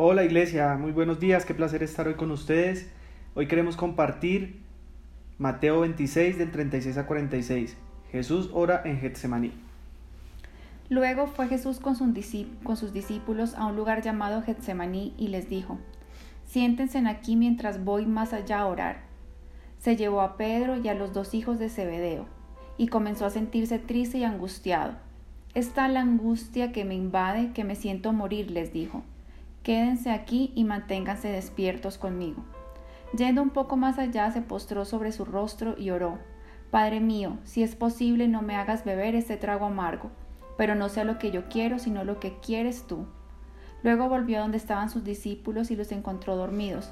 Hola iglesia, muy buenos días, qué placer estar hoy con ustedes. Hoy queremos compartir Mateo 26 del 36 a 46. Jesús ora en Getsemaní. Luego fue Jesús con, sus discípulos a un lugar llamado Getsemaní y les dijo, Siéntense aquí mientras voy más allá a orar. Se llevó a Pedro y a los dos hijos de Zebedeo, y comenzó a sentirse triste y angustiado. Está la angustia que me invade que me siento morir, les dijo. Quédense aquí y manténganse despiertos conmigo. Yendo un poco más allá, se postró sobre su rostro y oró. Padre mío, si es posible, no me hagas beber este trago amargo, pero no sea lo que yo quiero, sino lo que quieres tú. Luego volvió a donde estaban sus discípulos y los encontró dormidos.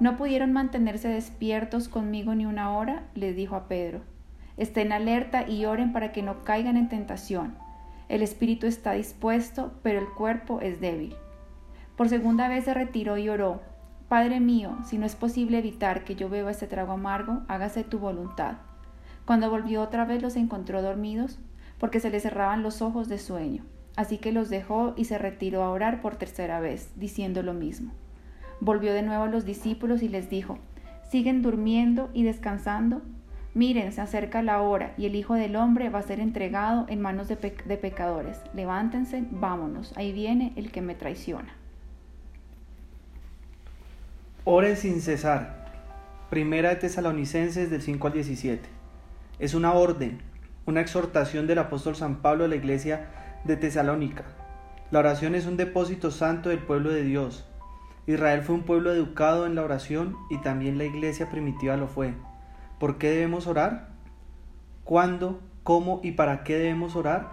¿No pudieron mantenerse despiertos conmigo ni una hora? les dijo a Pedro. Estén alerta y oren para que no caigan en tentación. El espíritu está dispuesto, pero el cuerpo es débil. Por segunda vez se retiró y oró, Padre mío, si no es posible evitar que yo beba este trago amargo, hágase tu voluntad. Cuando volvió otra vez los encontró dormidos, porque se les cerraban los ojos de sueño. Así que los dejó y se retiró a orar por tercera vez, diciendo lo mismo. Volvió de nuevo a los discípulos y les dijo, ¿siguen durmiendo y descansando? Miren, se acerca la hora y el Hijo del Hombre va a ser entregado en manos de, de pecadores. Levántense, vámonos, ahí viene el que me traiciona. Oren sin cesar. Primera de Tesalonicenses del 5 al 17. Es una orden, una exhortación del apóstol San Pablo a la iglesia de Tesalónica. La oración es un depósito santo del pueblo de Dios. Israel fue un pueblo educado en la oración y también la iglesia primitiva lo fue. ¿Por qué debemos orar? ¿Cuándo, cómo y para qué debemos orar?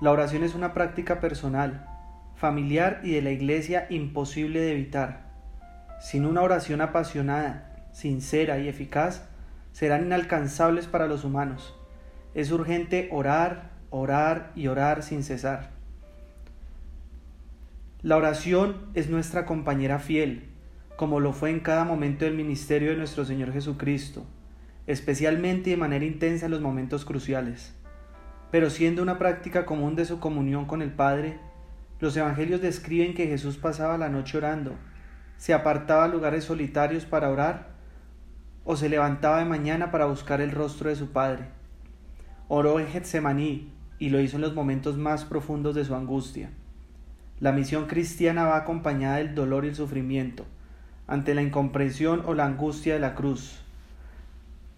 La oración es una práctica personal, familiar y de la iglesia imposible de evitar. Sin una oración apasionada, sincera y eficaz, serán inalcanzables para los humanos. Es urgente orar, orar y orar sin cesar. La oración es nuestra compañera fiel, como lo fue en cada momento del ministerio de nuestro Señor Jesucristo, especialmente y de manera intensa en los momentos cruciales. Pero siendo una práctica común de su comunión con el Padre, los evangelios describen que Jesús pasaba la noche orando, se apartaba lugares solitarios para orar o se levantaba de mañana para buscar el rostro de su Padre. Oró en Getsemaní y lo hizo en los momentos más profundos de su angustia. La misión cristiana va acompañada del dolor y el sufrimiento, ante la incomprensión o la angustia de la cruz.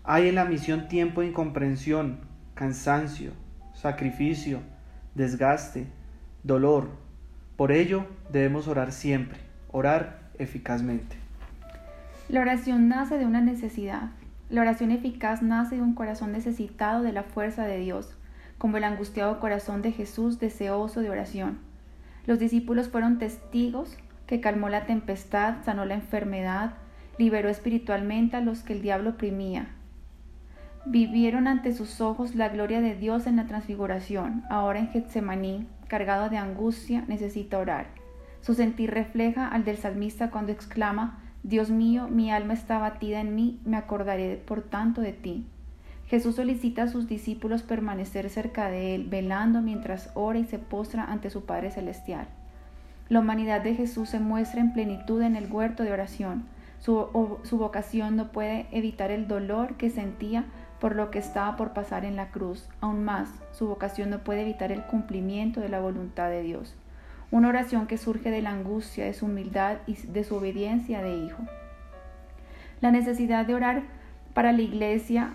Hay en la misión tiempo de incomprensión, cansancio, sacrificio, desgaste, dolor. Por ello debemos orar siempre, orar eficazmente. La oración nace de una necesidad. La oración eficaz nace de un corazón necesitado de la fuerza de Dios, como el angustiado corazón de Jesús deseoso de oración. Los discípulos fueron testigos que calmó la tempestad, sanó la enfermedad, liberó espiritualmente a los que el diablo oprimía. Vivieron ante sus ojos la gloria de Dios en la transfiguración. Ahora en Getsemaní, cargado de angustia, necesita orar. Su sentir refleja al del salmista cuando exclama, Dios mío, mi alma está batida en mí, me acordaré por tanto de ti. Jesús solicita a sus discípulos permanecer cerca de Él, velando mientras ora y se postra ante su Padre Celestial. La humanidad de Jesús se muestra en plenitud en el huerto de oración. Su, su vocación no puede evitar el dolor que sentía por lo que estaba por pasar en la cruz. Aún más, su vocación no puede evitar el cumplimiento de la voluntad de Dios una oración que surge de la angustia, de su humildad y de su obediencia de hijo. La necesidad de orar para la iglesia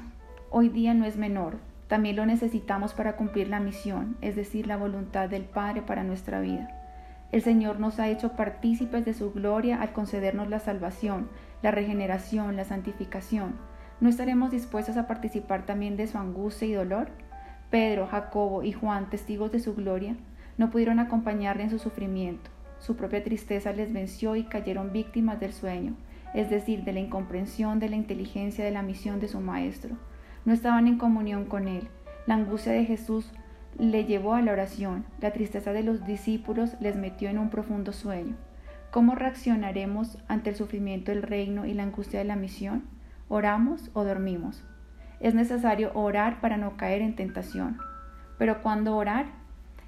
hoy día no es menor, también lo necesitamos para cumplir la misión, es decir, la voluntad del Padre para nuestra vida. El Señor nos ha hecho partícipes de su gloria al concedernos la salvación, la regeneración, la santificación. ¿No estaremos dispuestos a participar también de su angustia y dolor? Pedro, Jacobo y Juan, testigos de su gloria, no pudieron acompañarle en su sufrimiento. Su propia tristeza les venció y cayeron víctimas del sueño, es decir, de la incomprensión de la inteligencia de la misión de su Maestro. No estaban en comunión con Él. La angustia de Jesús le llevó a la oración. La tristeza de los discípulos les metió en un profundo sueño. ¿Cómo reaccionaremos ante el sufrimiento del reino y la angustia de la misión? ¿Oramos o dormimos? Es necesario orar para no caer en tentación. Pero cuando orar,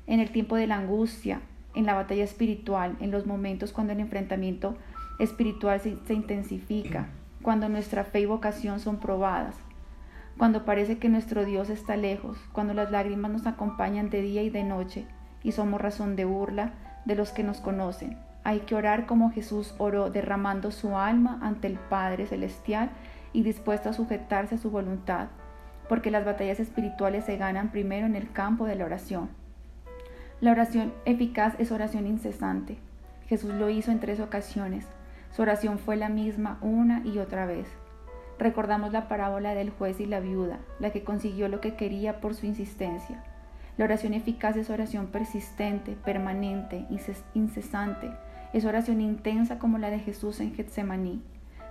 en el tiempo de la angustia, en la batalla espiritual, en los momentos cuando el enfrentamiento espiritual se, se intensifica, cuando nuestra fe y vocación son probadas, cuando parece que nuestro Dios está lejos, cuando las lágrimas nos acompañan de día y de noche y somos razón de burla de los que nos conocen. Hay que orar como Jesús oró, derramando su alma ante el Padre Celestial y dispuesto a sujetarse a su voluntad, porque las batallas espirituales se ganan primero en el campo de la oración. La oración eficaz es oración incesante. Jesús lo hizo en tres ocasiones. Su oración fue la misma una y otra vez. Recordamos la parábola del juez y la viuda, la que consiguió lo que quería por su insistencia. La oración eficaz es oración persistente, permanente, incesante. Es oración intensa como la de Jesús en Getsemaní,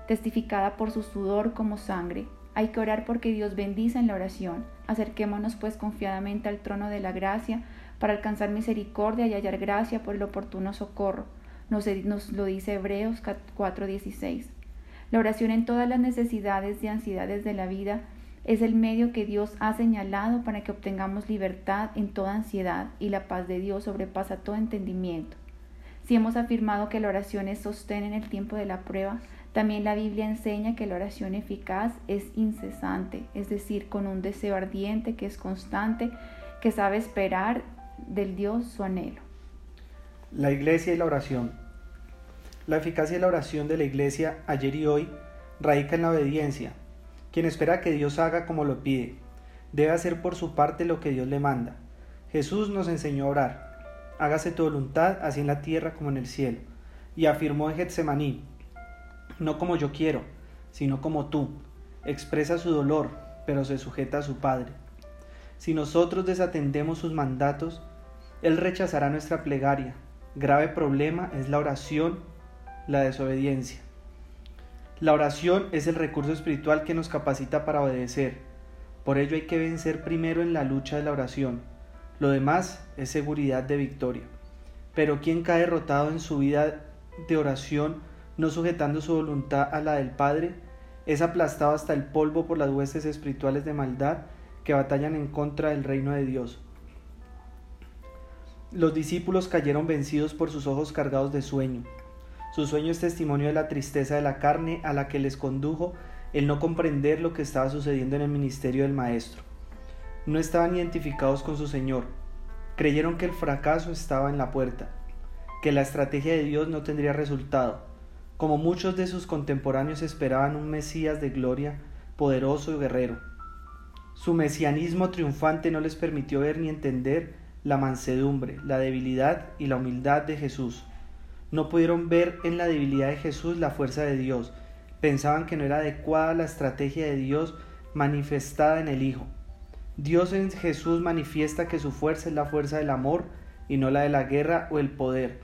testificada por su sudor como sangre. Hay que orar porque Dios bendice en la oración. Acerquémonos pues confiadamente al trono de la gracia para alcanzar misericordia y hallar gracia por el oportuno socorro. Nos, nos lo dice Hebreos 4:16. La oración en todas las necesidades y ansiedades de la vida es el medio que Dios ha señalado para que obtengamos libertad en toda ansiedad y la paz de Dios sobrepasa todo entendimiento. Si hemos afirmado que la oración es sostén en el tiempo de la prueba, también la Biblia enseña que la oración eficaz es incesante, es decir, con un deseo ardiente que es constante, que sabe esperar del Dios su anhelo. La iglesia y la oración. La eficacia de la oración de la Iglesia ayer y hoy radica en la obediencia. Quien espera que Dios haga como lo pide, debe hacer por su parte lo que Dios le manda. Jesús nos enseñó a orar. Hágase tu voluntad, así en la tierra como en el cielo. Y afirmó en Getsemaní, no como yo quiero, sino como tú. Expresa su dolor, pero se sujeta a su Padre. Si nosotros desatendemos sus mandatos, Él rechazará nuestra plegaria. Grave problema es la oración la desobediencia. La oración es el recurso espiritual que nos capacita para obedecer. Por ello hay que vencer primero en la lucha de la oración. Lo demás es seguridad de victoria. Pero quien cae derrotado en su vida de oración, no sujetando su voluntad a la del Padre, es aplastado hasta el polvo por las huestes espirituales de maldad que batallan en contra del reino de Dios. Los discípulos cayeron vencidos por sus ojos cargados de sueño. Su sueño es testimonio de la tristeza de la carne a la que les condujo el no comprender lo que estaba sucediendo en el ministerio del Maestro. No estaban identificados con su Señor. Creyeron que el fracaso estaba en la puerta, que la estrategia de Dios no tendría resultado. Como muchos de sus contemporáneos esperaban un Mesías de gloria, poderoso y guerrero. Su mesianismo triunfante no les permitió ver ni entender la mansedumbre, la debilidad y la humildad de Jesús. No pudieron ver en la debilidad de Jesús la fuerza de Dios. Pensaban que no era adecuada la estrategia de Dios manifestada en el Hijo. Dios en Jesús manifiesta que su fuerza es la fuerza del amor y no la de la guerra o el poder.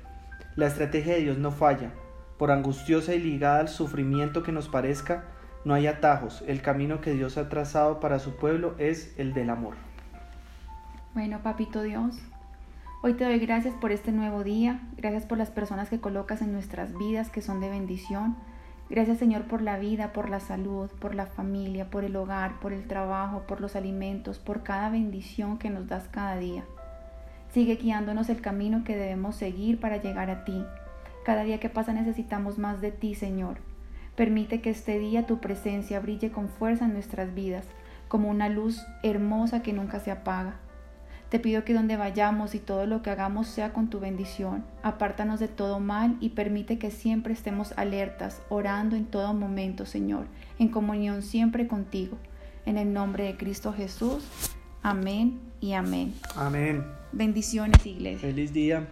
La estrategia de Dios no falla. Por angustiosa y ligada al sufrimiento que nos parezca, no hay atajos. El camino que Dios ha trazado para su pueblo es el del amor. Bueno, papito Dios, Hoy te doy gracias por este nuevo día, gracias por las personas que colocas en nuestras vidas que son de bendición. Gracias Señor por la vida, por la salud, por la familia, por el hogar, por el trabajo, por los alimentos, por cada bendición que nos das cada día. Sigue guiándonos el camino que debemos seguir para llegar a ti. Cada día que pasa necesitamos más de ti, Señor. Permite que este día tu presencia brille con fuerza en nuestras vidas, como una luz hermosa que nunca se apaga. Te pido que donde vayamos y todo lo que hagamos sea con tu bendición. Apártanos de todo mal y permite que siempre estemos alertas, orando en todo momento, Señor, en comunión siempre contigo. En el nombre de Cristo Jesús. Amén y amén. Amén. Bendiciones, iglesia. Feliz día.